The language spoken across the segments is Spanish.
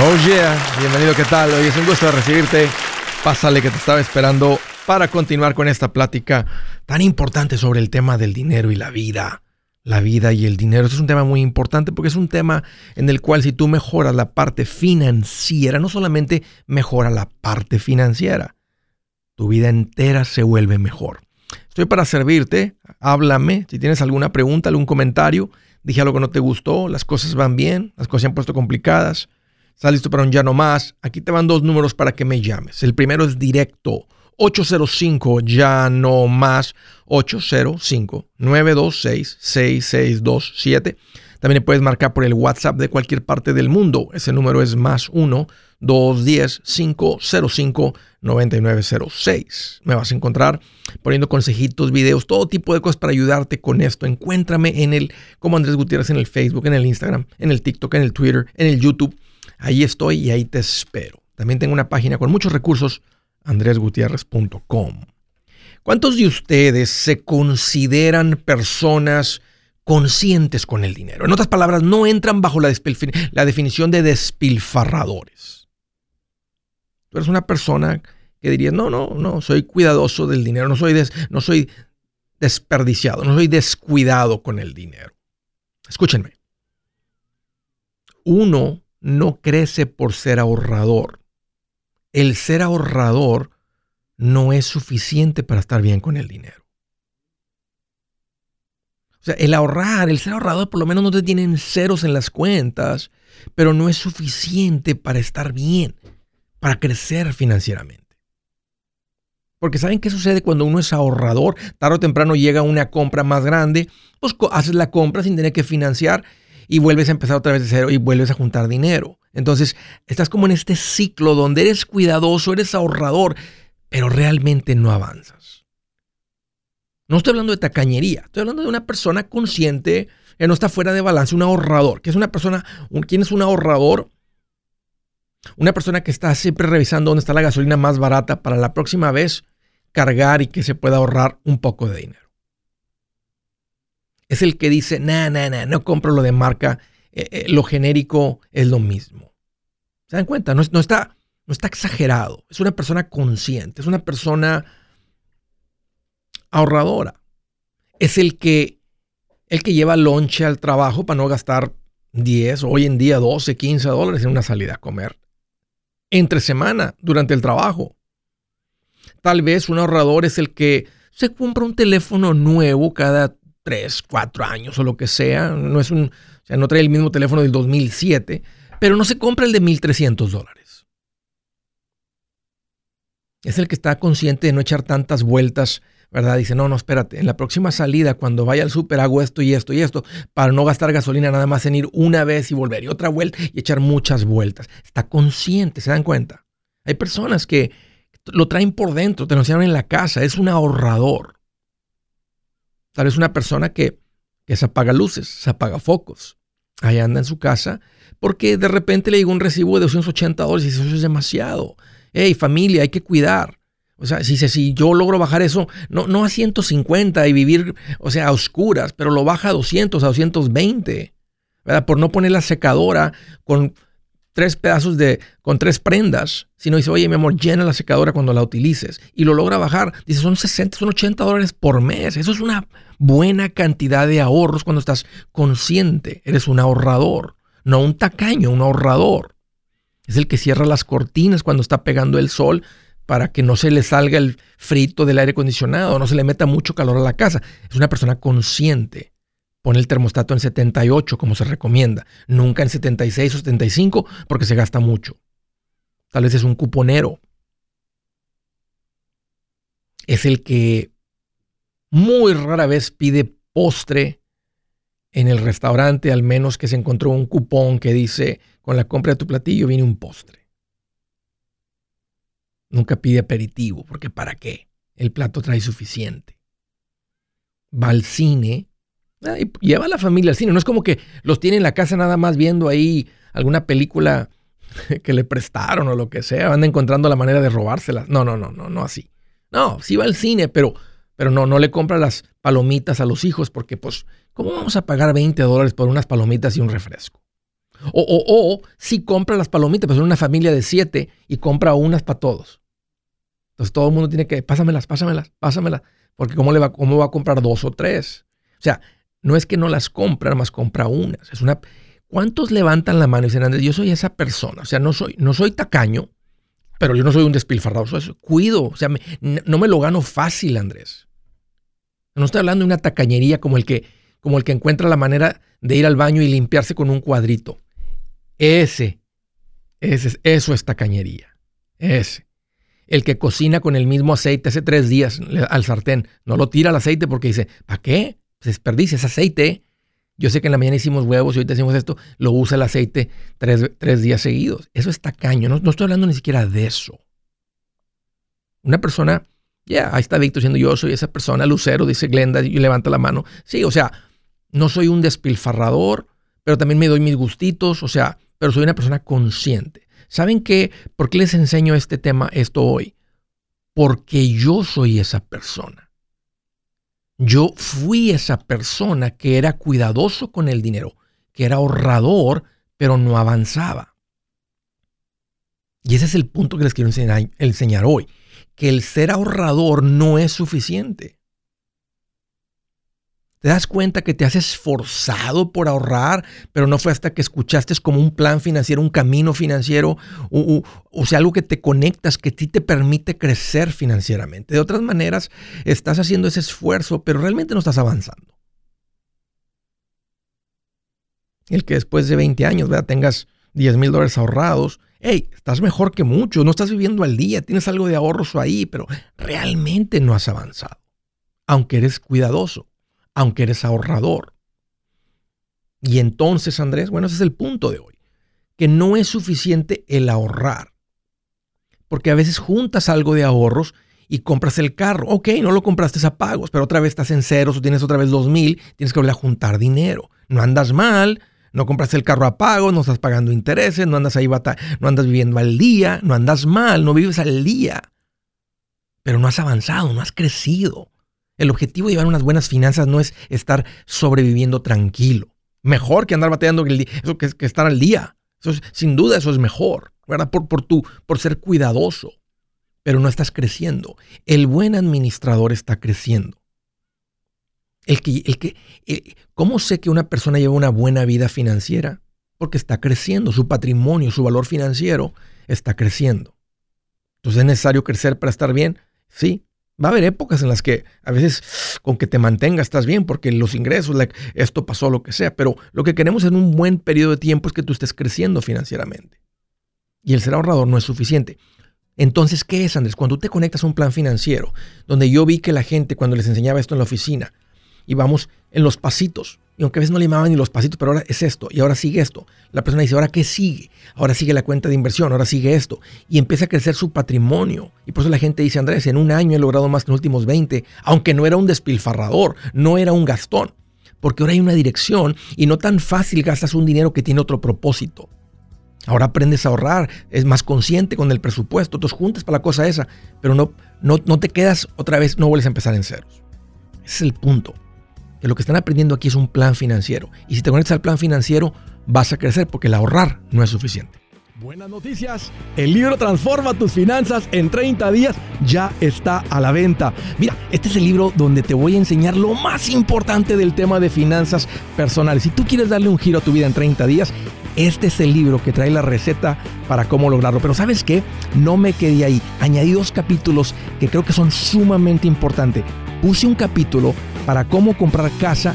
Oh yeah, bienvenido, ¿qué tal? Hoy es un gusto recibirte. Pásale que te estaba esperando para continuar con esta plática tan importante sobre el tema del dinero y la vida. La vida y el dinero. Este es un tema muy importante porque es un tema en el cual si tú mejoras la parte financiera, no solamente mejora la parte financiera, tu vida entera se vuelve mejor. Estoy para servirte, háblame, si tienes alguna pregunta, algún comentario, dije algo que no te gustó, las cosas van bien, las cosas se han puesto complicadas ¿Estás listo para un ya no más? Aquí te van dos números para que me llames. El primero es directo. 805 ya no más 805 926 6627. También puedes marcar por el WhatsApp de cualquier parte del mundo. Ese número es más 1 210 505 9906. Me vas a encontrar poniendo consejitos, videos, todo tipo de cosas para ayudarte con esto. Encuéntrame en el como Andrés Gutiérrez en el Facebook, en el Instagram, en el TikTok, en el Twitter, en el YouTube. Ahí estoy y ahí te espero. También tengo una página con muchos recursos, andresgutierrez.com. ¿Cuántos de ustedes se consideran personas conscientes con el dinero? En otras palabras, no entran bajo la, definición de despilfarradores. Tú eres una persona que dirías, no, no, no, soy cuidadoso del dinero, no soy, no soy desperdiciado, no soy descuidado con el dinero. Escúchenme. Uno no crece por ser ahorrador. El ser ahorrador no es suficiente para estar bien con el dinero. O sea, el ahorrar, el ser ahorrador por lo menos no te tienen ceros en las cuentas, pero no es suficiente para estar bien, para crecer financieramente. Porque ¿saben qué sucede cuando uno es ahorrador? Tarde o temprano llega una compra más grande, pues haces la compra sin tener que financiar y vuelves a empezar otra vez de cero y vuelves a juntar dinero. Entonces, estás como en este ciclo donde eres cuidadoso, eres ahorrador, pero realmente no avanzas. No estoy hablando de tacañería, estoy hablando de una persona consciente que no está fuera de balance, un ahorrador. que es una persona? ¿Quién es un ahorrador? Una persona que está siempre revisando dónde está la gasolina más barata para la próxima vez cargar y que se pueda ahorrar un poco de dinero es el que dice, nah, nah, nah, no compro lo de marca, eh, eh, lo genérico es lo mismo. ¿Se dan cuenta? No, está, no está exagerado, es una persona consciente, es una persona ahorradora. Es el que, el que lleva lonche al trabajo para no gastar 10, hoy en día 12, 15 dólares en una salida a comer. Entre semana, durante el trabajo. Tal vez un ahorrador es el que se compra un teléfono nuevo cada tres, cuatro años o lo que sea. No es un, o sea, no trae el mismo teléfono del 2007, pero no se compra el de 1.300 dólares. Es el que está consciente de no echar tantas vueltas, ¿verdad? Dice, no, no, espérate, en la próxima salida, cuando vaya al súper, hago esto y esto y esto, para no gastar gasolina nada más en ir una vez y volver y otra vuelta y echar muchas vueltas. Está consciente, ¿se dan cuenta? Hay personas que lo traen por dentro, te lo enseñaron en la casa, es un ahorrador. Tal vez una persona que, se apaga luces, se apaga focos. Ahí anda en su casa porque de repente le llegó un recibo de 280 dólares y dice, eso es demasiado. Hey, familia, hay que cuidar. O sea, si, si yo logro bajar eso, no, no a 150 y vivir, o sea, a oscuras, pero lo baja a 200, a 220, ¿verdad? Por no poner la secadora con tres pedazos de, con tres prendas, sino dice, oye, mi amor, llena la secadora cuando la utilices. Y lo logra bajar. Dice, son 60, son 80 dólares por mes. Eso es una buena cantidad de ahorros cuando estás consciente. Eres un ahorrador, no un tacaño, un ahorrador. Es el que cierra las cortinas cuando está pegando el sol para que no se le salga el frito del aire acondicionado, no se le meta mucho calor a la casa. Es una persona consciente. Pone el termostato en 78 como se recomienda, nunca en 76 o 75 porque se gasta mucho. Tal vez es un cuponero. Es el que muy rara vez pide postre en el restaurante, al menos que se encontró un cupón que dice, con la compra de tu platillo viene un postre. Nunca pide aperitivo, porque ¿para qué? El plato trae suficiente. Va al cine lleva a la familia al cine. No es como que los tiene en la casa nada más viendo ahí alguna película que le prestaron o lo que sea. Van encontrando la manera de robársela. No, no, no, no, no así. No, sí va al cine, pero, pero no, no le compra las palomitas a los hijos porque, pues, ¿cómo vamos a pagar 20 dólares por unas palomitas y un refresco? O, o, o si compra las palomitas, pues en una familia de siete y compra unas para todos. Entonces todo el mundo tiene que, pásamelas, pásamelas, pásamelas. Porque ¿cómo, le va, ¿cómo va a comprar dos o tres? O sea, no es que no las compra, más compra unas. Es una, ¿Cuántos levantan la mano y dicen, Andrés, yo soy esa persona? O sea, no soy, no soy tacaño, pero yo no soy un despilfarrado. Cuido, o sea, no me lo gano fácil, Andrés. No estoy hablando de una tacañería como el que, como el que encuentra la manera de ir al baño y limpiarse con un cuadrito. Ese, ese eso es tacañería. Ese. El que cocina con el mismo aceite hace tres días al sartén, no lo tira al aceite porque dice, ¿para qué? Se aceite. Yo sé que en la mañana hicimos huevos y ahorita hicimos esto, lo usa el aceite tres, días seguidos. Eso es tacaño, no, no estoy hablando ni siquiera de eso. Una persona ya, ahí está Víctor diciendo yo soy esa persona, Lucero, dice Glenda, y levanta la mano. Sí, o sea, no soy un despilfarrador, pero también me doy mis gustitos, o sea, pero soy una persona consciente. ¿Saben qué? ¿Por qué les enseño este tema, esto hoy? Porque yo soy esa persona. Yo fui esa persona que era cuidadoso con el dinero, que era ahorrador, pero no avanzaba. Y ese es el punto que les quiero enseñar, hoy que el ser ahorrador no es suficiente. ¿Te das cuenta que te has esforzado por ahorrar, pero no fue hasta que escuchaste como un plan financiero, un camino financiero, o, sea, algo que te conectas, que ti te permite crecer financieramente? De otras maneras, estás haciendo ese esfuerzo, pero realmente no estás avanzando. El que después de 20 años ¿verdad? tengas 10 mil dólares ahorrados hey, estás mejor que muchos, no estás viviendo al día, tienes algo de ahorros ahí, pero realmente no has avanzado. Aunque eres cuidadoso, aunque eres ahorrador. Y entonces, Andrés, bueno, ese es el punto de hoy, que no es suficiente el ahorrar. Porque a veces juntas algo de ahorros y compras el carro. Ok, no lo compraste a pagos, pero otra vez estás en ceros o tienes otra vez dos mil, tienes que volver a juntar dinero. No andas mal, no compraste el carro a pago, no estás pagando intereses, no andas ahí no andas viviendo al día, no andas mal, no vives al día. Pero no has avanzado, no has crecido. El objetivo de llevar unas buenas finanzas no es estar sobreviviendo tranquilo. Mejor que andar bateando que, eso que, estar al día. Eso sin duda eso es mejor, ¿verdad? Por, por, por ser cuidadoso. Pero no estás creciendo. El buen administrador está creciendo. El que, el que, eh, ¿Cómo sé que una persona lleva una buena vida financiera? Porque está creciendo, su patrimonio, su valor financiero está creciendo. Entonces es necesario crecer para estar bien. Sí, va a haber épocas en las que a veces con que te mantengas estás bien porque los ingresos, esto pasó, lo que sea, pero lo que queremos en un buen periodo de tiempo es que tú estés creciendo financieramente. Y el ser ahorrador no es suficiente. Entonces, ¿qué es, Andrés? Cuando tú te conectas a un plan financiero, donde yo vi que la gente, cuando les enseñaba esto en la oficina, y vamos en los pasitos. Y aunque a veces no le llamaban ni los pasitos, pero ahora es esto, y ahora sigue esto. La persona dice, ¿ahora qué sigue? Ahora sigue la cuenta de inversión, ahora sigue esto. Y empieza a crecer su patrimonio. Y por eso la gente dice, Andrés, en un año he logrado más que en los últimos 20, aunque no era un despilfarrador, no era un gastón. Porque ahora hay una dirección y no tan fácil gastas un dinero que tiene otro propósito. Ahora aprendes a ahorrar, es más consciente con el presupuesto, tú juntas para la cosa esa, pero no, no, no te quedas otra vez, no vuelves a empezar en ceros. Ese es el punto que lo que están aprendiendo aquí es un plan financiero. Y si te conectas al plan financiero, vas a crecer porque el ahorrar no es suficiente. Buenas noticias. El libro Transforma tus finanzas en 30 días ya está a la venta. Mira, este es el libro donde te voy a enseñar lo más importante del tema de finanzas personales. Si tú quieres darle un giro a tu vida en 30 días, este es el libro que trae la receta para cómo lograrlo. Pero sabes qué? No me quedé ahí. Añadí dos capítulos que creo que son sumamente importantes. Puse un capítulo para cómo comprar casa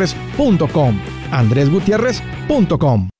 andresgutierrez.com. andresgutierrez.com.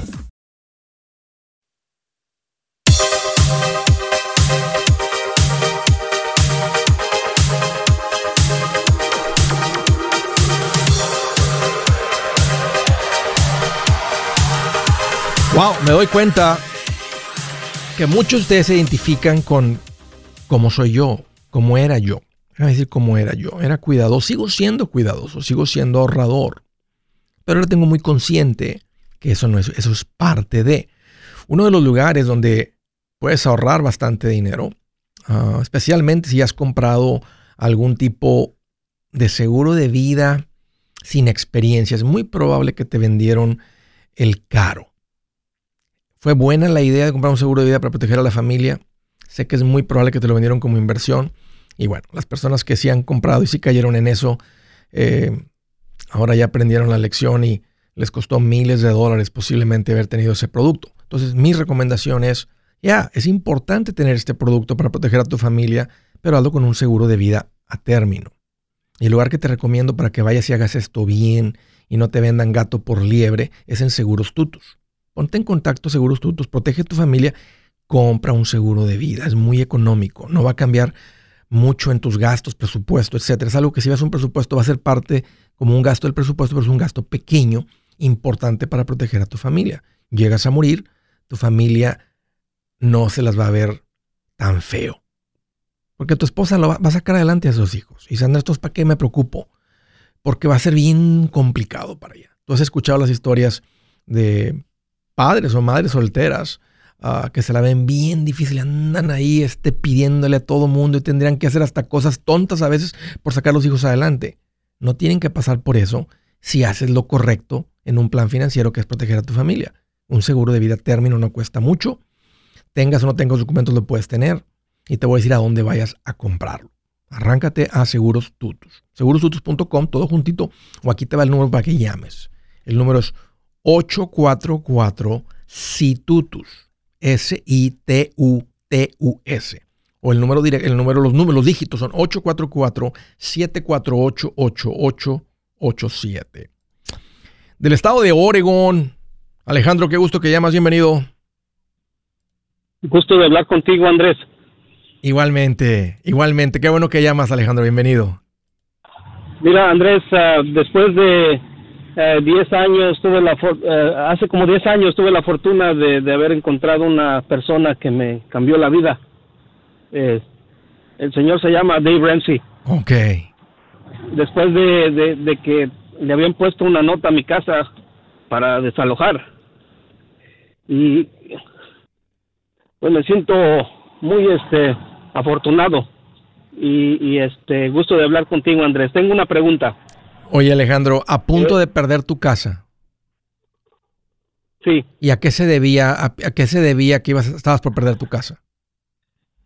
Wow, me doy cuenta que muchos de ustedes se identifican con cómo soy yo, cómo era yo. Déjame decir cómo era yo. Era cuidadoso, sigo siendo cuidadoso, sigo siendo ahorrador. Pero ahora tengo muy consciente que eso no es, eso es parte de. Uno de los lugares donde puedes ahorrar bastante dinero, ah, especialmente si has comprado algún tipo de seguro de vida sin experiencia. Es muy probable que te vendieron el caro. Fue buena la idea de comprar un seguro de vida para proteger a la familia. Sé que es muy probable que te lo vendieron como inversión. Y bueno, las personas que sí han comprado y sí cayeron en eso, eh, ahora ya aprendieron la lección y les costó miles de dólares posiblemente haber tenido ese producto. Entonces, mi recomendación es, ya, es importante tener este producto para proteger a tu familia, pero hazlo con un seguro de vida a término. Y el lugar que te recomiendo para que vayas y hagas esto bien y no te vendan gato por liebre es en Seguros Tutus. Ponte en contacto, Seguros Tutus, protege a tu familia, compra un seguro de vida, es muy económico, no va a cambiar mucho en tus gastos, presupuesto, etcétera. Es algo que si vas a un presupuesto va a ser parte como un gasto del presupuesto, pero es un gasto pequeño, importante para proteger a tu familia. Llegas a morir, tu familia no se las va a ver tan feo. Porque tu esposa lo va, a sacar adelante a sus hijos. Y es para qué me preocupo. Porque va a ser bien complicado para ella. Tú has escuchado las historias de padres o madres solteras ah, que se la ven bien difícil, andan ahí este, pidiéndole a todo mundo y tendrían que hacer hasta cosas tontas a veces por sacar a los hijos adelante. No tienen que pasar por eso si haces lo correcto en un plan financiero que es proteger a tu familia. Un seguro de vida término no cuesta mucho. Tengas o no tengas documentos, lo puedes tener. Y te voy a decir a dónde vayas a comprarlo. Arráncate a Seguros Tutus. Segurostutus.com, todo juntito. O aquí te va el número para que llames. El número es 844 SITUTUS. S-I-T-U-T-U-S. O el número directo, el número, los números, los dígitos son 844-748-8887. Del estado de Oregón. Alejandro, qué gusto que llamas, bienvenido. Gusto de hablar contigo, Andrés. Igualmente, igualmente. Qué bueno que llamas, Alejandro, bienvenido. Mira, Andrés, uh, después de 10 eh, años tuve la eh, hace como 10 años tuve la fortuna de, haber encontrado una persona que me cambió la vida. Eh, el señor se llama Dave Ramsey. Ok. Después de, de, que le habían puesto una nota a mi casa para desalojar. Y pues me siento muy este afortunado y, y este gusto de hablar contigo Andrés. Tengo una pregunta. Oye, Alejandro, a punto de perder tu casa. Sí. ¿Y a qué se debía, a, qué se debía que ibas, estabas por perder tu casa?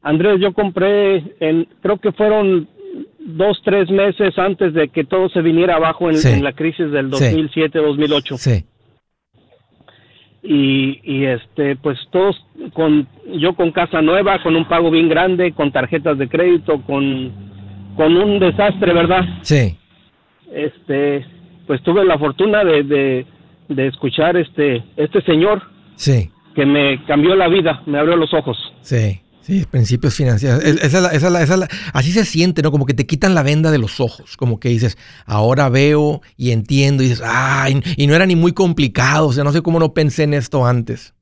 Andrés, yo compré, en, creo que fueron dos, tres meses antes de que todo se viniera abajo en, la crisis del 2007-2008. Sí. Y, y este, pues todos, con, yo con casa nueva, con un pago bien grande, con tarjetas de crédito, con, con un desastre, ¿verdad? Sí este, pues tuve la fortuna de, de, escuchar este, este señor. Sí. Que me cambió la vida, me abrió los ojos. Sí. Sí, principios financieros. Esa, esa, esa, así se siente, ¿no? Como que te quitan la venda de los ojos. Como que dices, ahora veo y entiendo. Y dices, ay, y no era ni muy complicado. O sea, no sé cómo no pensé en esto antes.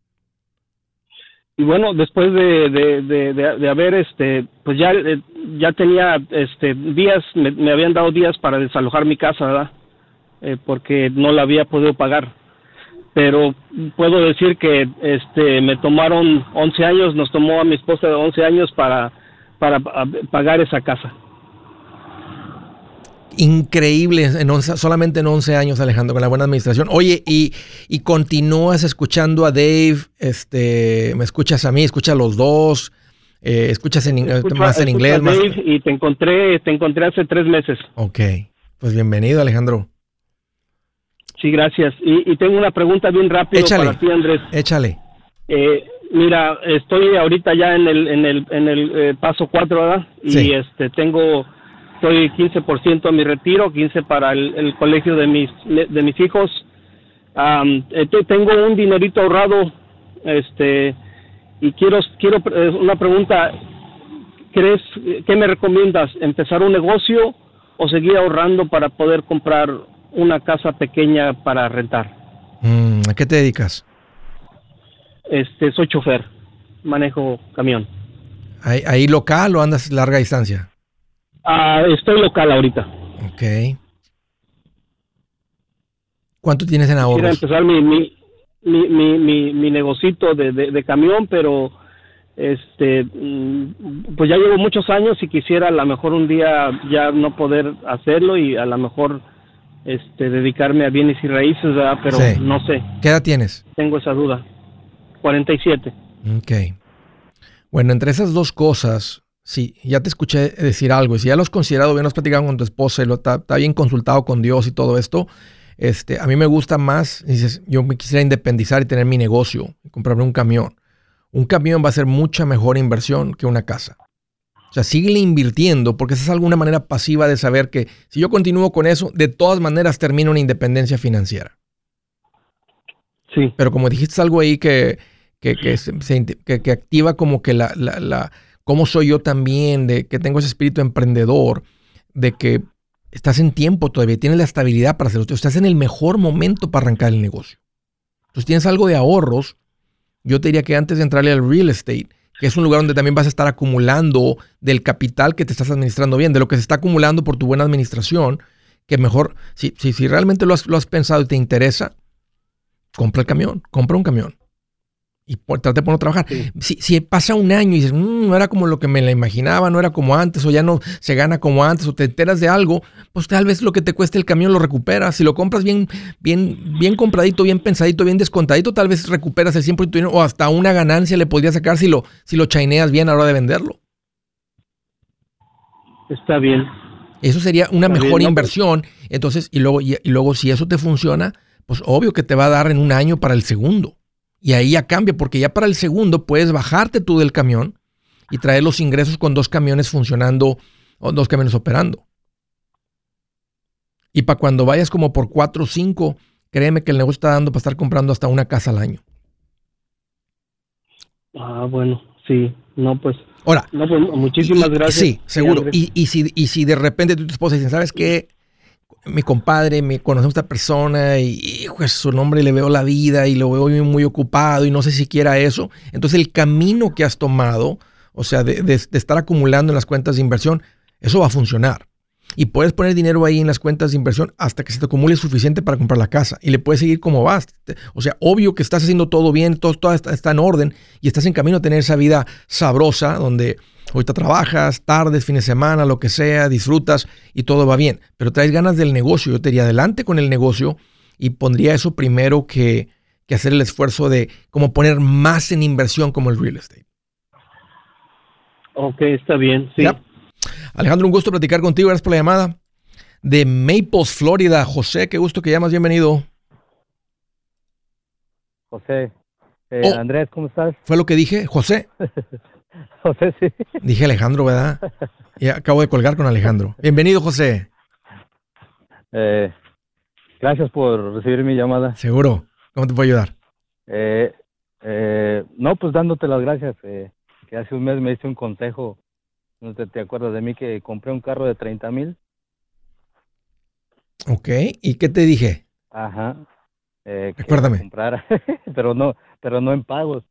Y bueno, después de, de, de, haber, este, pues ya, eh, ya tenía, este, días, me, habían dado días para desalojar mi casa, ¿verdad? Eh, porque no la había podido pagar. Pero puedo decir que, este, me tomaron 11 años, nos tomó a mi esposa de 11 años para, para pagar esa casa increíble en solamente en 11 años, Alejandro, con la buena administración. Oye, y, y, continúas escuchando a Dave, este, me escuchas a mí, escuchas a los dos, eh, escuchas en, más en inglés. Más... y te encontré, te encontré hace tres meses. Ok, pues bienvenido, Alejandro. Sí, gracias. Y, tengo una pregunta bien rápida para ti, Andrés. Échale. Eh, mira, estoy ahorita ya en el, en el, en el eh, paso cuatro, ¿verdad? Y este, tengo estoy 15% a mi retiro, 15 para el, colegio de mis de mis hijos. Eh, tengo un dinerito ahorrado, este, y quiero quiero eh, una pregunta. ¿Crees qué me recomiendas? ¿Empezar un negocio o seguir ahorrando para poder comprar una casa pequeña para rentar? Mm, ¿A qué te dedicas? Este, soy chofer, manejo camión. ¿Ahí local o andas larga distancia? Ah, estoy local ahorita. Ok. ¿Cuánto tienes en ahorros? Quiero empezar mi, mi, mi, mi, mi negocito de, de, camión, pero este mm, pues ya llevo muchos años y quisiera a lo mejor un día ya no poder hacerlo y a lo mejor este dedicarme a bienes y raíces, ¿verdad? pero no sé. ¿Qué edad tienes? Tengo esa duda. 47. Ok. Bueno, entre esas dos cosas, Sí, ya te escuché decir algo. Y si ya lo has considerado bien, lo has platicado con tu esposa y lo está, bien consultado con Dios y todo esto, este, a mí me gusta más, dices, yo me quisiera independizar y tener mi negocio, y comprarme un camión. Un camión va a ser mucha mejor inversión que una casa. O sea, sigue invirtiendo porque esa es alguna manera pasiva de saber que si yo continúo con eso, de todas maneras termino una independencia financiera. Sí. Pero como dijiste algo ahí que, que, que, activa como que la, la cómo soy yo también, de que tengo ese espíritu emprendedor, de que estás en tiempo todavía, tienes la estabilidad para hacerlo, estás en el mejor momento para arrancar el negocio. Entonces tienes algo de ahorros, yo te diría que antes de entrarle al real estate, que es un lugar donde también vas a estar acumulando del capital que te estás administrando bien, de lo que se está acumulando por tu buena administración, que mejor, si, si, si realmente lo has, lo has pensado y te interesa, compra el camión, compra un camión y trate de ponerlo a trabajar. Si, pasa un año y dices, mm, no era como lo que me la imaginaba, no era como antes, o ya no se gana como antes, o te enteras de algo, pues tal vez lo que te cueste el camión lo recuperas. Si lo compras bien, bien, bien compradito, bien pensadito, bien descontadito, tal vez recuperas el 100% o hasta una ganancia le podrías sacar si lo, si lo chaineas bien a la hora de venderlo. Está bien. Eso sería una mejor inversión. Entonces, y luego, y luego si eso te funciona, pues obvio que te va a dar en un año para el segundo. Y ahí ya cambia, porque ya para el segundo puedes bajarte tú del camión y traer los ingresos con dos camiones funcionando o dos camiones operando. Y para cuando vayas como por cuatro o cinco, créeme que el negocio está dando para estar comprando hasta una casa al año. Ah, bueno, sí, no, pues. Ahora, no, pues, muchísimas gracias. Sí, seguro. y, y, si, y si de repente tu esposa dice, ¿sabes qué? Mi compadre, me conocemos a esta persona y, su nombre le veo la vida y lo veo muy, ocupado y no sé si quiera eso. Entonces el camino que has tomado, o sea, de, estar acumulando en las cuentas de inversión, eso va a funcionar. Y puedes poner dinero ahí en las cuentas de inversión hasta que se te acumule suficiente para comprar la casa. Y le puedes seguir como vas. O sea, obvio que estás haciendo todo bien, todo, todo está en orden y estás en camino a tener esa vida sabrosa donde Ahorita trabajas, tardes, fin de semana, lo que sea, disfrutas y todo va bien. Pero traes ganas del negocio. Yo te iría adelante con el negocio y pondría eso primero que, hacer el esfuerzo de como poner más en inversión como el real estate. Ok, está bien, sí. Alejandro, un gusto platicar contigo. Gracias por la llamada. De Maples, Florida. José, qué gusto que llamas. Bienvenido. José. Eh, oh. Andrés, ¿cómo estás? ¿Fue lo que dije? José. José, sí. Dije Alejandro, ¿verdad? Y acabo de colgar con Alejandro. Bienvenido, José. Eh, gracias por recibir mi llamada. Seguro. ¿Cómo te puedo ayudar? Eh, eh, no, pues dándote las gracias. que hace un mes me diste un consejo. No te, te acuerdas de mí que compré un carro de 30 mil. Ok. ¿Y qué te dije? Ajá. Eh, Recuérdame. pero no, pero no en pagos.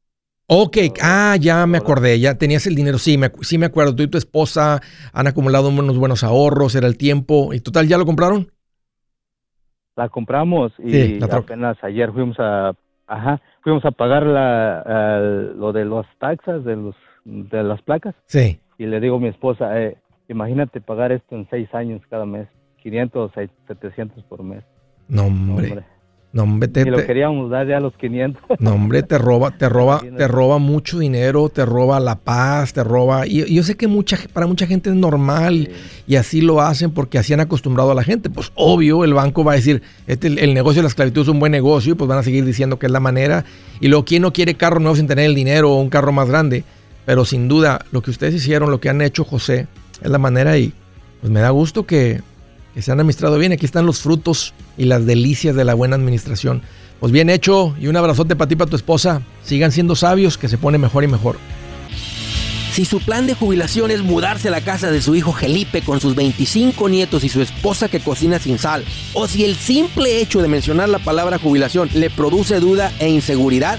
Ok, ah, ya me acordé, ya tenías el dinero, sí, me, sí me acuerdo, tú y tu esposa han acumulado unos buenos ahorros, era el tiempo, y total, ¿ya lo compraron? La compramos y apenas ayer fuimos a, ajá, fuimos a pagar la, lo de los taxas de los de las placas. Sí. Y le digo a mi esposa, eh, imagínate pagar esto en seis años cada mes, 500, 700 por mes. No, hombre. No, hombre, te, lo queríamos dar ya a los 500. No, hombre, te roba, te roba, te roba mucho dinero, te roba la paz, te roba. Y yo sé que mucha, para mucha gente es normal y así lo hacen porque así han acostumbrado a la gente. Pues obvio, el banco va a decir, este, el, negocio de la esclavitud es un buen negocio, y pues van a seguir diciendo que es la manera. Y luego, ¿quién no quiere carro nuevo sin tener el dinero o un carro más grande? Pero sin duda, lo que ustedes hicieron, lo que han hecho, José, es la manera y pues me da gusto que se han administrado bien. Aquí están los frutos y las delicias de la buena administración. Pues bien hecho y un abrazote para ti, para tu esposa. Sigan siendo sabios, que se pone mejor y mejor. Si su plan de jubilación es mudarse a la casa de su hijo Felipe con sus 25 nietos y su esposa que cocina sin sal, o si el simple hecho de mencionar la palabra jubilación le produce duda e inseguridad,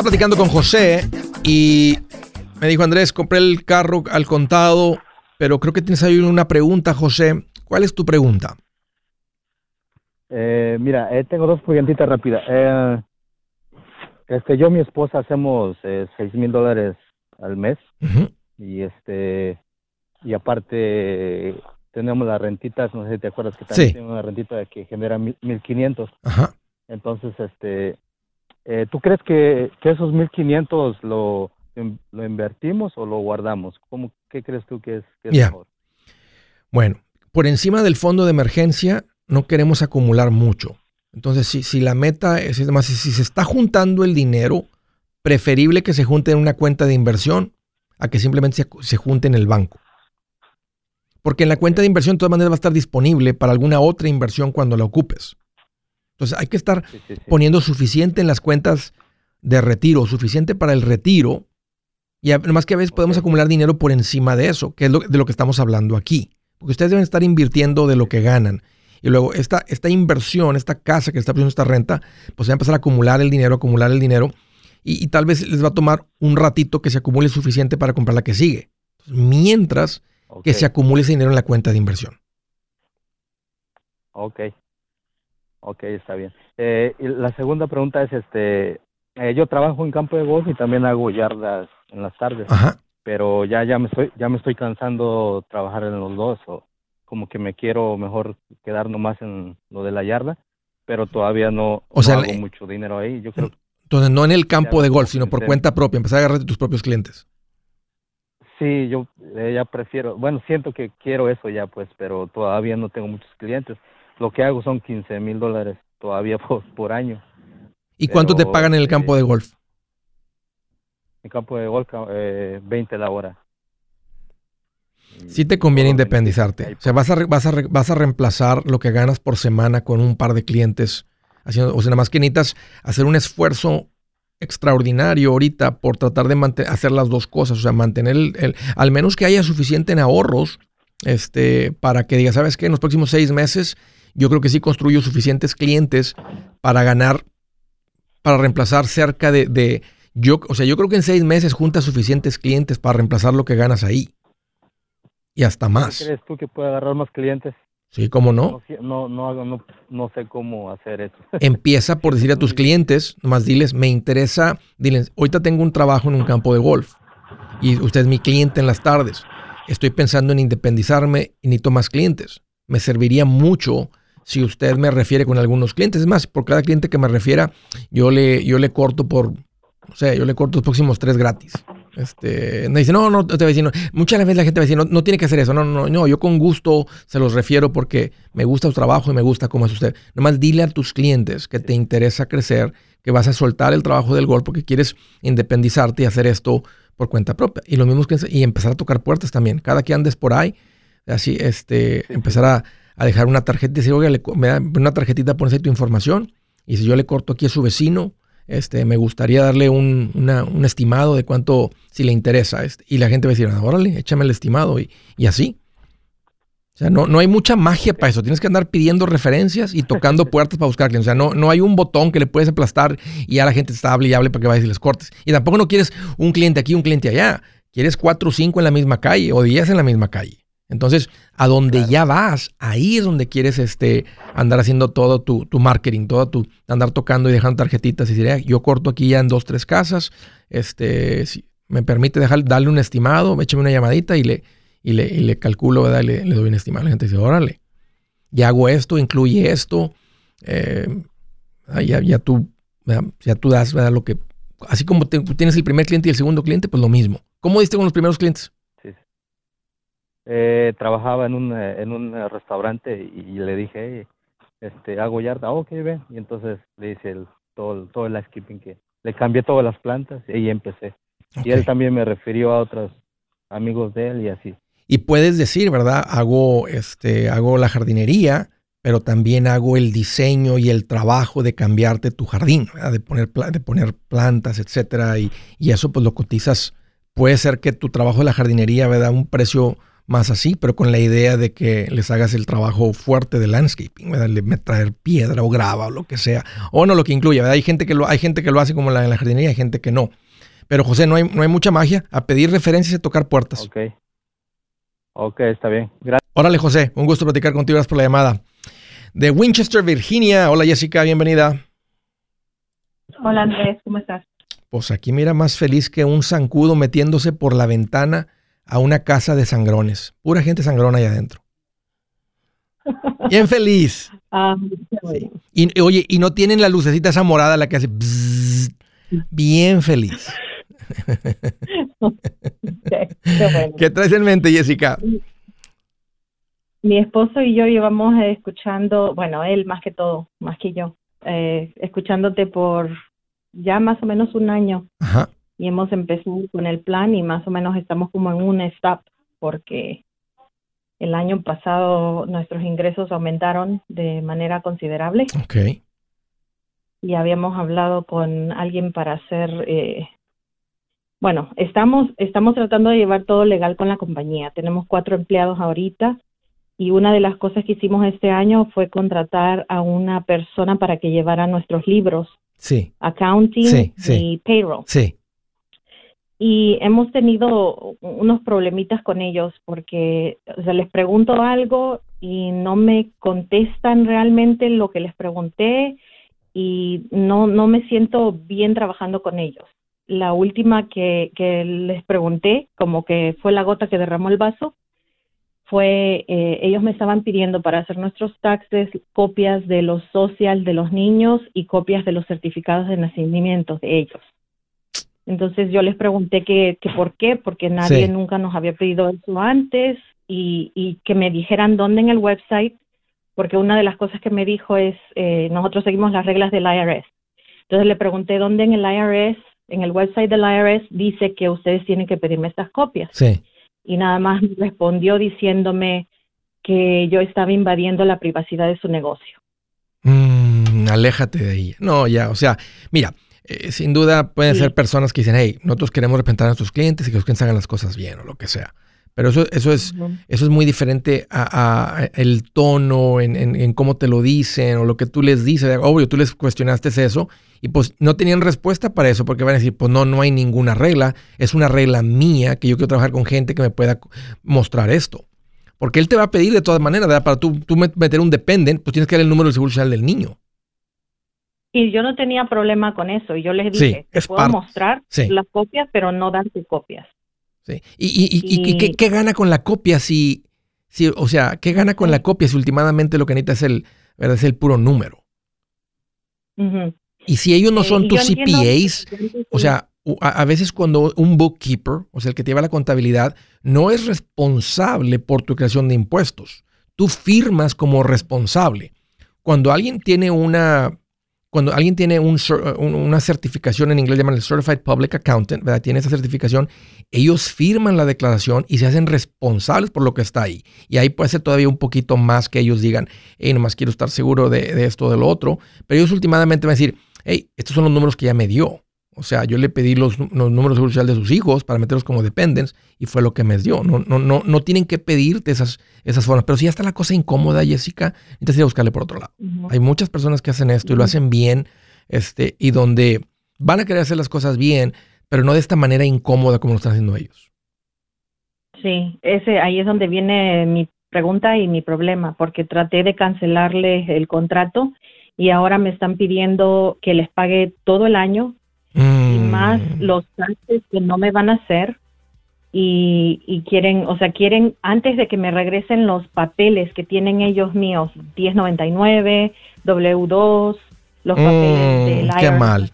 Estaba platicando con José y me dijo, Andrés, compré el carro al contado, pero creo que tienes ahí una pregunta, José. ¿Cuál es tu pregunta? Eh, mira, eh, tengo dos preguntitas rápidas. Eh, este, yo y mi esposa hacemos seis mil dólares al mes y este y aparte tenemos las rentitas, no sé si te acuerdas que también tenemos una rentita que genera mil quinientos. Entonces, este, eh, ¿Tú crees que, que esos 1.500 lo, lo invertimos o lo guardamos? ¿Cómo, ¿Qué crees tú que es, mejor? Bueno, por encima del fondo de emergencia no queremos acumular mucho. Entonces, si, si la meta es, además, si se está juntando el dinero, preferible que se junte en una cuenta de inversión a que simplemente se, se junte en el banco. Porque en la cuenta de inversión de todas maneras va a estar disponible para alguna otra inversión cuando la ocupes. Entonces hay que estar poniendo suficiente en las cuentas de retiro, suficiente para el retiro. Y además que a veces podemos acumular dinero por encima de eso, que es de lo que estamos hablando aquí. Porque ustedes deben estar invirtiendo de lo que ganan. Y luego esta, esta inversión, esta casa que está poniendo esta renta, pues va a empezar a acumular el dinero, acumular el dinero. Y, tal vez les va a tomar un ratito que se acumule suficiente para comprar la que sigue. mientras que se acumule ese dinero en la cuenta de inversión. Ok. Ok, está bien. Eh, y la segunda pregunta es, este, eh, yo trabajo en campo de golf y también hago yardas en las tardes. Pero ya, ya me estoy, ya me estoy cansando trabajar en los dos, o como que me quiero mejor quedar nomás en lo de la yarda, pero todavía no, hago mucho dinero ahí. Yo creo. Entonces no en el campo de golf, sino por cuenta propia, empezar a agarrar tus propios clientes. Sí, yo eh, ya prefiero, bueno, siento que quiero eso ya, pues, pero todavía no tengo muchos clientes lo que hago son 15 mil dólares todavía por, año. ¿Y cuánto te pagan en el campo de golf? En el campo de golf, eh, 20 la hora. Sí te conviene independizarte. O sea, vas a, vas, a, vas a reemplazar lo que ganas por semana con un par de clientes. Haciendo, o sea, nada más que necesitas hacer un esfuerzo extraordinario ahorita por tratar de hacer las dos cosas. O sea, mantener el, al menos que haya suficiente en ahorros este, para que digas, ¿sabes qué? En los próximos seis meses yo creo que sí construyo suficientes clientes para ganar, para reemplazar cerca de, yo, o sea, yo creo que en seis meses juntas suficientes clientes para reemplazar lo que ganas ahí. Y hasta más. ¿Crees tú que puede agarrar más clientes? Sí, ¿cómo no? No, no, no, no, sé cómo hacer eso. Empieza por decir a tus clientes, nomás diles, me interesa, diles, ahorita tengo un trabajo en un campo de golf y usted es mi cliente en las tardes. Estoy pensando en independizarme y necesito más clientes. Me serviría mucho si usted me refiere con algunos clientes. Es más, por cada cliente que me refiera, yo le, yo le corto por, o sea, yo le corto los próximos tres gratis. Este, me dice, no, no, te voy a decir, no. muchas veces la gente va a decir, no, no tiene que hacer eso, no, no, no, yo con gusto se los refiero porque me gusta su trabajo y me gusta cómo es usted. Nomás dile a tus clientes que te interesa crecer, que vas a soltar el trabajo del gol porque quieres independizarte y hacer esto por cuenta propia. Y lo mismo que y empezar a tocar puertas también. Cada que andes por ahí, así, este, empezar a, a dejar una tarjeta y decir, oiga, me da una tarjetita, pones ahí tu información. Y si yo le corto aquí a su vecino, este, me gustaría darle un, un estimado de cuánto, si le interesa. Este, y la gente va a decir, ah, órale, échame el estimado y, y así. O sea, no, no hay mucha magia para eso. Tienes que andar pidiendo referencias y tocando puertas para buscar clientes. O sea, no, no hay un botón que le puedes aplastar y ya la gente está hable y hable para que vayas y les cortes. Y tampoco no quieres un cliente aquí, un cliente allá. Quieres cuatro o cinco en la misma calle o diez en la misma calle. Entonces, a donde ya vas, ahí es donde quieres este, andar haciendo todo tu, marketing, todo tu, andar tocando y dejando tarjetitas y decir, yo corto aquí ya en dos, tres casas, este, si me permite dejar, darle un estimado, échame una llamadita y le, y le, y le calculo, ¿verdad? Le, le, doy un estimado. La gente dice, órale, ya hago esto, incluye esto, eh, ya, ya, tú, ya tú das ¿verdad? lo que, así como tienes el primer cliente y el segundo cliente, pues lo mismo. ¿Cómo diste con los primeros clientes? Eh, trabajaba en un, eh, en un restaurante y, le dije, este, hago yarda, oh, ok, ven. Y entonces le hice el, todo, todo el landscaping que le cambié todas las plantas y ahí empecé. Y él también me refirió a otros amigos de él y así. Y puedes decir, ¿verdad? Hago, este, hago la jardinería, pero también hago el diseño y el trabajo de cambiarte tu jardín, de poner, de poner plantas, etcétera, y, y, eso pues lo cotizas. Puede ser que tu trabajo de la jardinería, ¿verdad? Un precio más así, pero con la idea de que les hagas el trabajo fuerte de landscaping, ¿verdad? traer piedra o grava o lo que sea, o no lo que incluya, ¿verdad? Hay gente que lo, hay gente que lo hace como la, en la jardinería, hay gente que no. Pero José, no hay, no hay mucha magia, a pedir referencias y a tocar puertas. Ok. Ok, está bien. Gracias. Órale, José, un gusto platicar contigo, gracias por la llamada. De Winchester, Virginia. Hola, Jessica, bienvenida. Hola, Andrés, ¿cómo estás? Pues aquí mira más feliz que un zancudo metiéndose por la ventana a una casa de sangrones. Pura gente sangrona ahí adentro. Bien feliz. Ah, y, oye, y no tienen la lucecita esa morada la que hace bien feliz. qué, traes en mente, Jessica? Mi esposo y yo llevamos escuchando, bueno, él más que todo, más que yo, eh, escuchándote por ya más o menos un año. Ajá y hemos empezado con el plan y más o menos estamos como en un stop porque el año pasado nuestros ingresos aumentaron de manera considerable. Okay. Y habíamos hablado con alguien para hacer, eh, bueno, estamos, estamos tratando de llevar todo legal con la compañía. Tenemos cuatro empleados ahorita y una de las cosas que hicimos este año fue contratar a una persona para que llevara nuestros libros. Sí. Accounting y payroll. Sí y hemos tenido unos problemitas con ellos porque les pregunto algo y no me contestan realmente lo que les pregunté y no, no me siento bien trabajando con ellos. La última que, que les pregunté, como que fue la gota que derramó el vaso, fue, eh, ellos me estaban pidiendo para hacer nuestros taxes copias de los social de los niños y copias de los certificados de nacimiento de ellos. Entonces yo les pregunté que, por qué, porque nadie nunca nos había pedido eso antes y, que me dijeran dónde en el website, porque una de las cosas que me dijo es, eh, nosotros seguimos las reglas del IRS. Entonces le pregunté dónde en el IRS, en el website del IRS, dice que ustedes tienen que pedirme estas copias. Sí. Y nada más respondió diciéndome que yo estaba invadiendo la privacidad de su negocio. Mm, aléjate de ella. No, ya, o sea, mira, eh, sin duda pueden ser personas que dicen, hey, nosotros queremos representar a nuestros clientes y que los clientes hagan las cosas bien o lo que sea. Pero eso, eso, es, eso es muy diferente a, el tono, en, cómo te lo dicen o lo que tú les dices. Obvio, tú les cuestionaste eso y pues no tenían respuesta para eso porque van a decir, pues no, no hay ninguna regla. Es una regla mía que yo quiero trabajar con gente que me pueda mostrar esto. Porque él te va a pedir de todas maneras, ¿verdad? Para tú, tú meter un dependent, pues tienes que dar el número de seguro social del niño. Y yo no tenía problema con eso. Y yo les dije, te puedo mostrar las copias, pero no darte copias. Sí. ¿Y, y, y, ¿qué, gana con la copia si, si, o sea, qué gana con la copia si últimamente lo que necesita es el, ¿verdad? Es el puro número? Y si ellos no son tus CPAs, o sea, a, veces cuando un bookkeeper, o sea, el que te lleva la contabilidad, no es responsable por tu creación de impuestos. Tú firmas como responsable. Cuando alguien tiene una, cuando alguien tiene una certificación en inglés, llaman el Certified Public Accountant, ¿verdad? Tiene esa certificación, ellos firman la declaración y se hacen responsables por lo que está ahí. Y ahí puede ser todavía un poquito más que ellos digan, hey, nomás quiero estar seguro de, de esto o de lo otro. Pero ellos últimamente van a decir, hey, estos son los números que ya me dio. O sea, yo le pedí los, números de social de sus hijos para meterlos como dependents y fue lo que me dio. No, no, no, no tienen que pedirte esas, esas formas. Pero si ya está la cosa incómoda, Jessica, necesitas ir a buscarle por otro lado. Hay muchas personas que hacen esto y lo hacen bien este, y donde van a querer hacer las cosas bien, pero no de esta manera incómoda como lo están haciendo ellos. Sí, ese, ahí es donde viene mi pregunta y mi problema, porque traté de cancelarle el contrato y ahora me están pidiendo que les pague todo el año y más mm. los taxes que no me van a hacer y, quieren, o sea, quieren antes de que me regresen los papeles que tienen ellos míos, 1099, W2, los papeles de la Qué mal.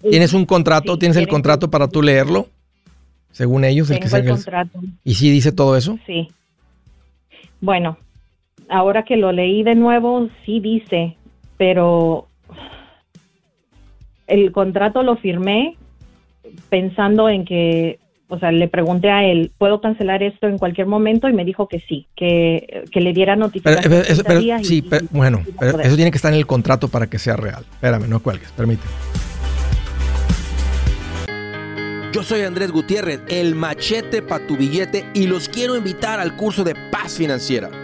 ¿Tienes un contrato? ¿Tienes el contrato para tú leerlo? Según ellos, el que el contrato. ¿Y sí dice todo eso? Sí. Bueno, ahora que lo leí de nuevo, sí dice, pero el contrato lo firmé pensando en que, o sea, le pregunté a él, ¿puedo cancelar esto en cualquier momento? Y me dijo que sí, que, le diera notificación. sí, bueno, eso tiene que estar en el contrato para que sea real. Espérame, no cuelgues, permíteme. Yo soy Andrés Gutiérrez, el machete para tu billete y los quiero invitar al curso de paz financiera.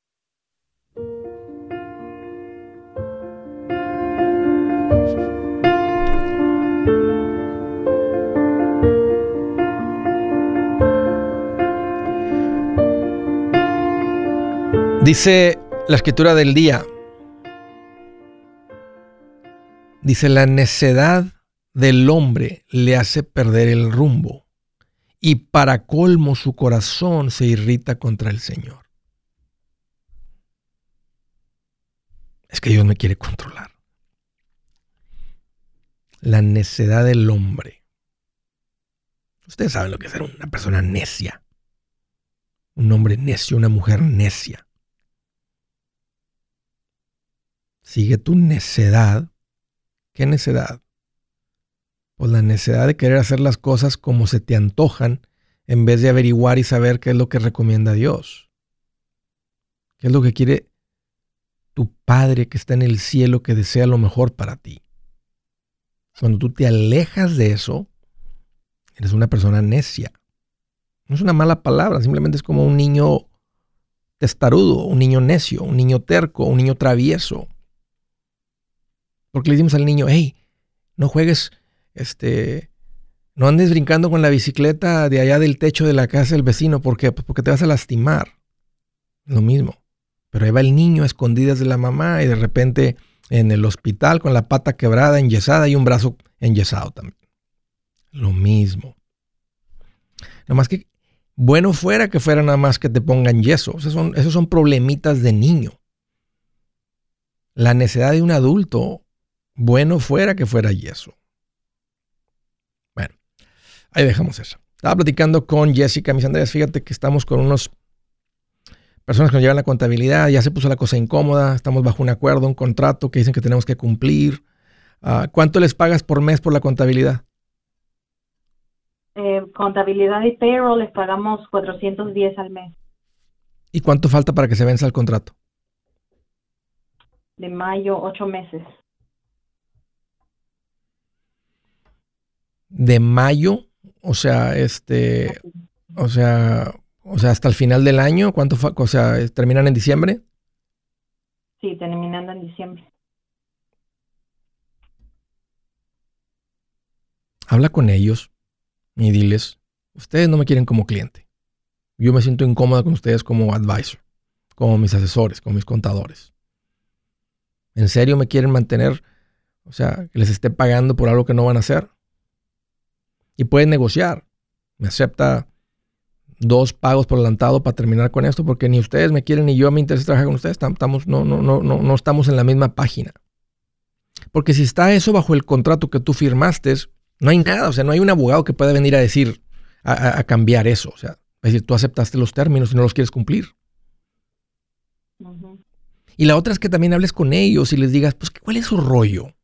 Dice la escritura del día, dice, la necedad del hombre le hace perder el rumbo y para colmo su corazón se irrita contra el Señor. Es que Dios me quiere controlar. La necedad del hombre. Ustedes saben lo que es ser una persona necia. Un hombre necio, una mujer necia. Sigue tu necedad. ¿Qué necedad? Pues la necedad de querer hacer las cosas como se te antojan en vez de averiguar y saber qué es lo que recomienda Dios. ¿Qué es lo que quiere tu Padre que está en el cielo que desea lo mejor para ti? Cuando tú te alejas de eso, eres una persona necia. No es una mala palabra, simplemente es como un niño testarudo, un niño necio, un niño terco, un niño travieso. Porque le decimos al niño, hey, no juegues, este, no andes brincando con la bicicleta de allá del techo de la casa del vecino. ¿Por qué? Pues porque te vas a lastimar. Lo mismo. Pero ahí va el niño a escondidas de la mamá y de repente en el hospital con la pata quebrada, enyesada y un brazo enyesado también. Lo mismo. Nada más que bueno fuera que fuera nada más que te pongan yeso. Esos son, esos son problemitas de niño. La necesidad de un adulto Bueno fuera que fuera yeso. Bueno, ahí dejamos eso. Estaba platicando con Jessica, mis Andrés, fíjate que estamos con unos personas que nos llevan la contabilidad, ya se puso la cosa incómoda, estamos bajo un acuerdo, un contrato que dicen que tenemos que cumplir. Ah, ¿Cuánto les pagas por mes por la contabilidad? Eh, contabilidad y payroll les pagamos 410 al mes. ¿Y cuánto falta para que se venza el contrato? De mayo, ocho meses. De mayo o sea, este, o sea, o sea, hasta el final del año, ¿cuánto fue? O sea, terminan en diciembre. Sí, terminando en diciembre. Habla con ellos y diles, ustedes no me quieren como cliente. Yo me siento incómoda con ustedes como advisor, como mis asesores, como mis contadores. ¿En serio me quieren mantener? O sea, que les esté pagando por algo que no van a hacer y pueden negociar. Me acepta dos pagos por adelantado para terminar con esto, porque ni ustedes me quieren ni yo me interesa trabajar con ustedes. Estamos, no, no, no, no, no estamos en la misma página. Porque si está eso bajo el contrato que tú firmaste, no hay nada, o sea, no hay un abogado que pueda venir a decir, a, cambiar eso. O sea, es decir, tú aceptaste los términos y no los quieres cumplir. Y la otra es que también hables con ellos y les digas, pues, ¿cuál es su rollo? O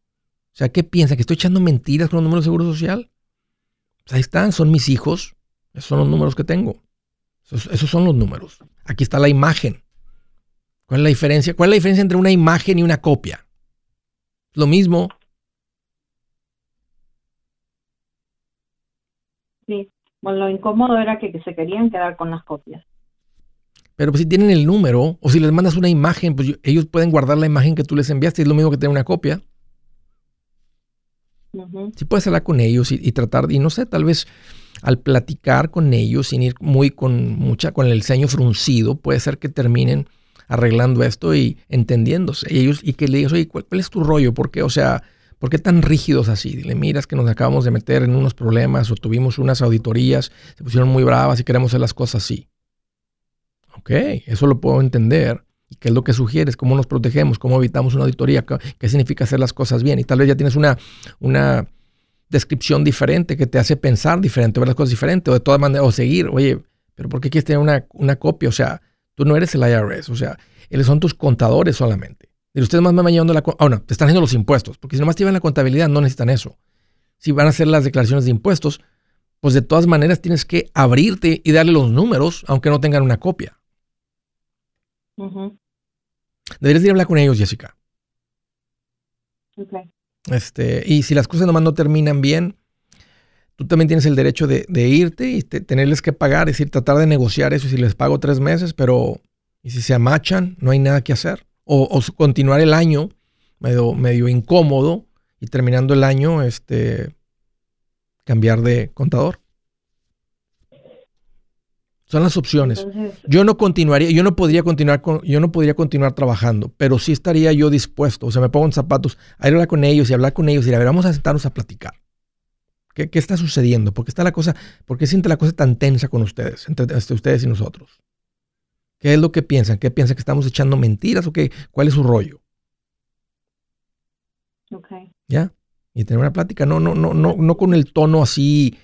sea, ¿qué piensa? ¿Que estoy echando mentiras con los números de seguro social? Pues ahí están, son mis hijos. Esos son los números que tengo. Esos, son los números. Aquí está la imagen. ¿Cuál es la diferencia? ¿Cuál es la diferencia entre una imagen y una copia? Lo mismo. Sí. Bueno, lo incómodo era que, se querían quedar con las copias. Pero pues si tienen el número o si les mandas una imagen, pues ellos pueden guardar la imagen que tú les enviaste. Es lo mismo que tener una copia. Si puedes hablar con ellos y, tratar, y no sé, tal vez al platicar con ellos, sin ir muy con mucha, con el ceño fruncido, puede ser que terminen arreglando esto y entendiéndose. Y ellos, y que le digas, oye, ¿cuál, es tu rollo? ¿Por qué? O sea, ¿por qué tan rígidos así? Dile, miras que nos acabamos de meter en unos problemas o tuvimos unas auditorías, se pusieron muy bravas y queremos hacer las cosas así. Ok, eso lo puedo entender. ¿Y qué es lo que sugieres? ¿Cómo nos protegemos? ¿Cómo evitamos una auditoría? ¿Qué, significa hacer las cosas bien? Y tal vez ya tienes una, una descripción diferente que te hace pensar diferente, ver las cosas diferentes, o de todas maneras, o seguir, oye, pero ¿por qué quieres tener una, una copia? O sea, tú no eres el IRS, o sea, ellos son tus contadores solamente. Y ustedes más me van llevando la... Ah, no, te están haciendo los impuestos, porque si nomás te llevan la contabilidad, no necesitan eso. Si van a hacer las declaraciones de impuestos, pues de todas maneras tienes que abrirte y darle los números, aunque no tengan una copia. Deberías ir a hablar con ellos, Jessica. Este, y si las cosas nomás no terminan bien, tú también tienes el derecho de, irte y tenerles que pagar, es decir, tratar de negociar eso si les pago tres meses, pero y si se amachan, no hay nada que hacer. O, continuar el año medio, medio incómodo y terminando el año, este, cambiar de contador. Son las opciones. yo no continuaría, yo no podría continuar con, yo no podría continuar trabajando, pero sí estaría yo dispuesto, o sea, me pongo en zapatos, a ir a hablar con ellos y hablar con ellos y a ver, vamos a sentarnos a platicar. ¿Qué, está sucediendo? ¿Por qué está la cosa, por qué siente la cosa tan tensa con ustedes, entre, ustedes y nosotros? ¿Qué es lo que piensan? ¿Qué piensan que estamos echando mentiras o qué? ¿Cuál es su rollo? ¿Ya? Y tener una plática, no, no, no, no, no con el tono así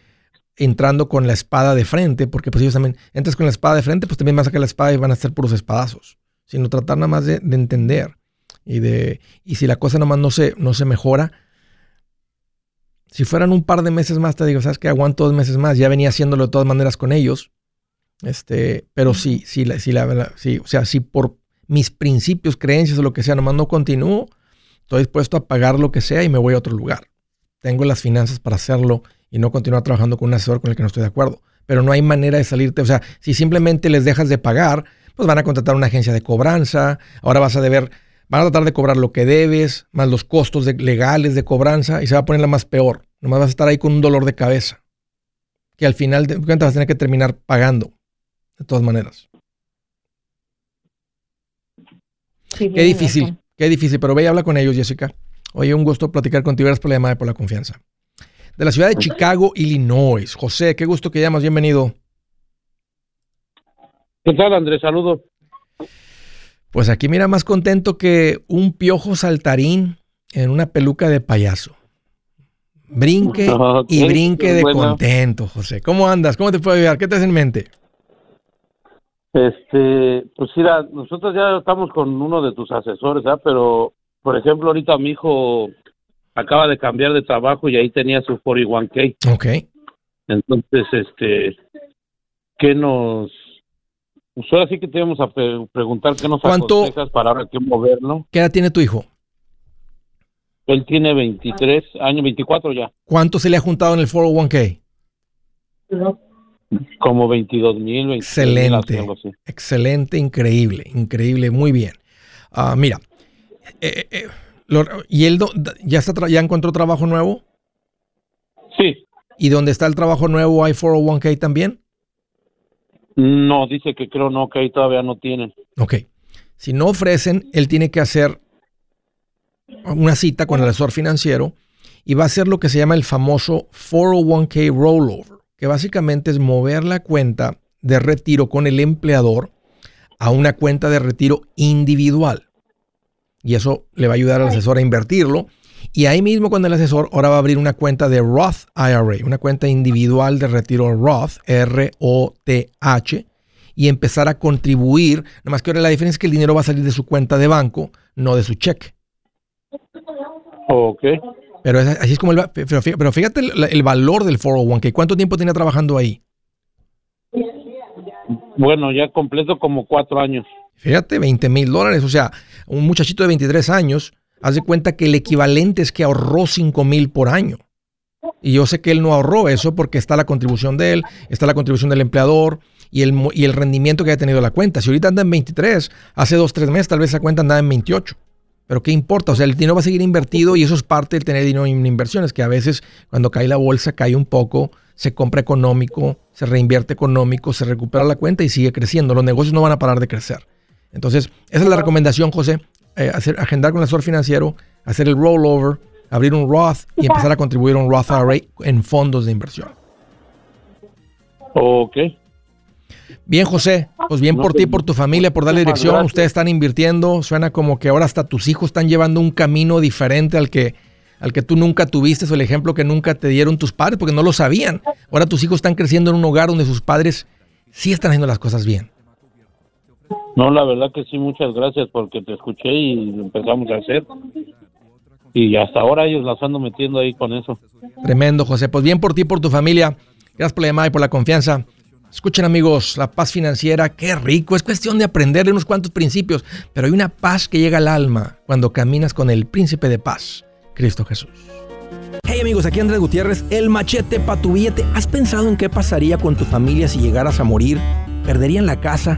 entrando con la espada de frente, porque pues ellos también, entras con la espada de frente, pues también van a sacar la espada y van a ser puros espadazos, sino tratar nada más de, entender y de, y si la cosa nada más no se, no se mejora, si fueran un par de meses más, te digo, sabes que aguanto dos meses más, ya venía haciéndolo de todas maneras con ellos, este, pero sí, sí, sí, la, sí, o sea, si por mis principios, creencias o lo que sea, nomás no continúo, estoy dispuesto a pagar lo que sea y me voy a otro lugar. Tengo las finanzas para hacerlo y no continuar trabajando con un asesor con el que no estoy de acuerdo. Pero no hay manera de salirte. O sea, si simplemente les dejas de pagar, pues van a contratar una agencia de cobranza. Ahora vas a deber, van a tratar de cobrar lo que debes, más los costos legales de cobranza y se va a poner la más peor. Nomás vas a estar ahí con un dolor de cabeza. Que al final de cuentas vas a tener que terminar pagando. De todas maneras. qué difícil, qué difícil. Pero ve y habla con ellos, Jessica. Oye, un gusto platicar contigo. Gracias por la llamada y por la confianza de la ciudad de Chicago, Illinois. José, qué gusto que llamas, bienvenido. ¿Qué tal, Andrés? Saludos. Pues aquí mira más contento que un piojo saltarín en una peluca de payaso. Brinque y brinque de contento, José. ¿Cómo andas? ¿Cómo te puedo ayudar? ¿Qué te hace en mente? Este, pues mira, nosotros ya estamos con uno de tus asesores, ¿ah? Pero, por ejemplo, ahorita mi hijo acaba de cambiar de trabajo y ahí tenía su 41K. Ok. Entonces, este, ¿qué nos... Pues ahora sí que tenemos a preguntar qué nos ¿Cuánto, aconsejas para ahora que moverlo. ¿Qué edad tiene tu hijo? Él tiene 23 años, 24 ya. ¿Cuánto se le ha juntado en el 401k? Como 22 mil. Excelente. excelente, increíble, increíble, muy bien. Ah, mira, eh, eh, ¿y él ya, está ya encontró trabajo nuevo? Sí. ¿Y dónde está el trabajo nuevo hay 401k también? No, dice que creo no, que ahí todavía no tienen. Ok. Si no ofrecen, él tiene que hacer una cita con el asesor financiero y va a hacer lo que se llama el famoso 401k rollover, que básicamente es mover la cuenta de retiro con el empleador a una cuenta de retiro individual. Y eso le va a ayudar al asesor a invertirlo. Y ahí mismo con el asesor ahora va a abrir una cuenta de Roth IRA, una cuenta individual de retiro Roth, R-O-T-H, y empezar a contribuir. Nada más que ahora la diferencia es que el dinero va a salir de su cuenta de banco, no de su cheque. Ok. Pero así es como el, pero, fíjate el, valor del 401k. ¿Cuánto tiempo tenía trabajando ahí? Bueno, ya completo como cuatro años. Fíjate, 20 mil dólares. O sea, un muchachito de 23 años, hace cuenta que el equivalente es que ahorró 5 mil por año. Y yo sé que él no ahorró eso porque está la contribución de él, está la contribución del empleador y el, y el rendimiento que ha tenido la cuenta. Si ahorita anda en 23, hace dos, tres meses tal vez esa cuenta andaba en 28. Pero ¿qué importa? O sea, el dinero va a seguir invertido y eso es parte del tener dinero en inversiones, que a veces cuando cae la bolsa cae un poco, se compra económico, se reinvierte económico, se recupera la cuenta y sigue creciendo. Los negocios no van a parar de crecer. Entonces, esa es la recomendación, José, eh, hacer, agendar con el asesor financiero, hacer el rollover, abrir un Roth y empezar a contribuir a un Roth IRA en fondos de inversión. Ok. Bien, José, pues bien por ti, por tu familia, por darle dirección. Ustedes están invirtiendo. Suena como que ahora hasta tus hijos están llevando un camino diferente al que, al que tú nunca tuviste o el ejemplo que nunca te dieron tus padres porque no lo sabían. Ahora tus hijos están creciendo en un hogar donde sus padres sí están haciendo las cosas bien. No, la verdad que sí, muchas gracias porque te escuché y empezamos a hacer. Y hasta ahora ellos las ando metiendo ahí con eso. Tremendo, José. Pues bien por ti, por tu familia. Gracias por la llamada y por la confianza. Escuchen amigos, la paz financiera, qué rico, es cuestión de aprender unos cuantos principios, pero hay una paz que llega al alma cuando caminas con el príncipe de paz, Cristo Jesús. Hey amigos, aquí Andrés Gutiérrez, el machete para tu billete. ¿Has pensado en qué pasaría con tu familia si llegaras a morir? ¿Perderían la casa?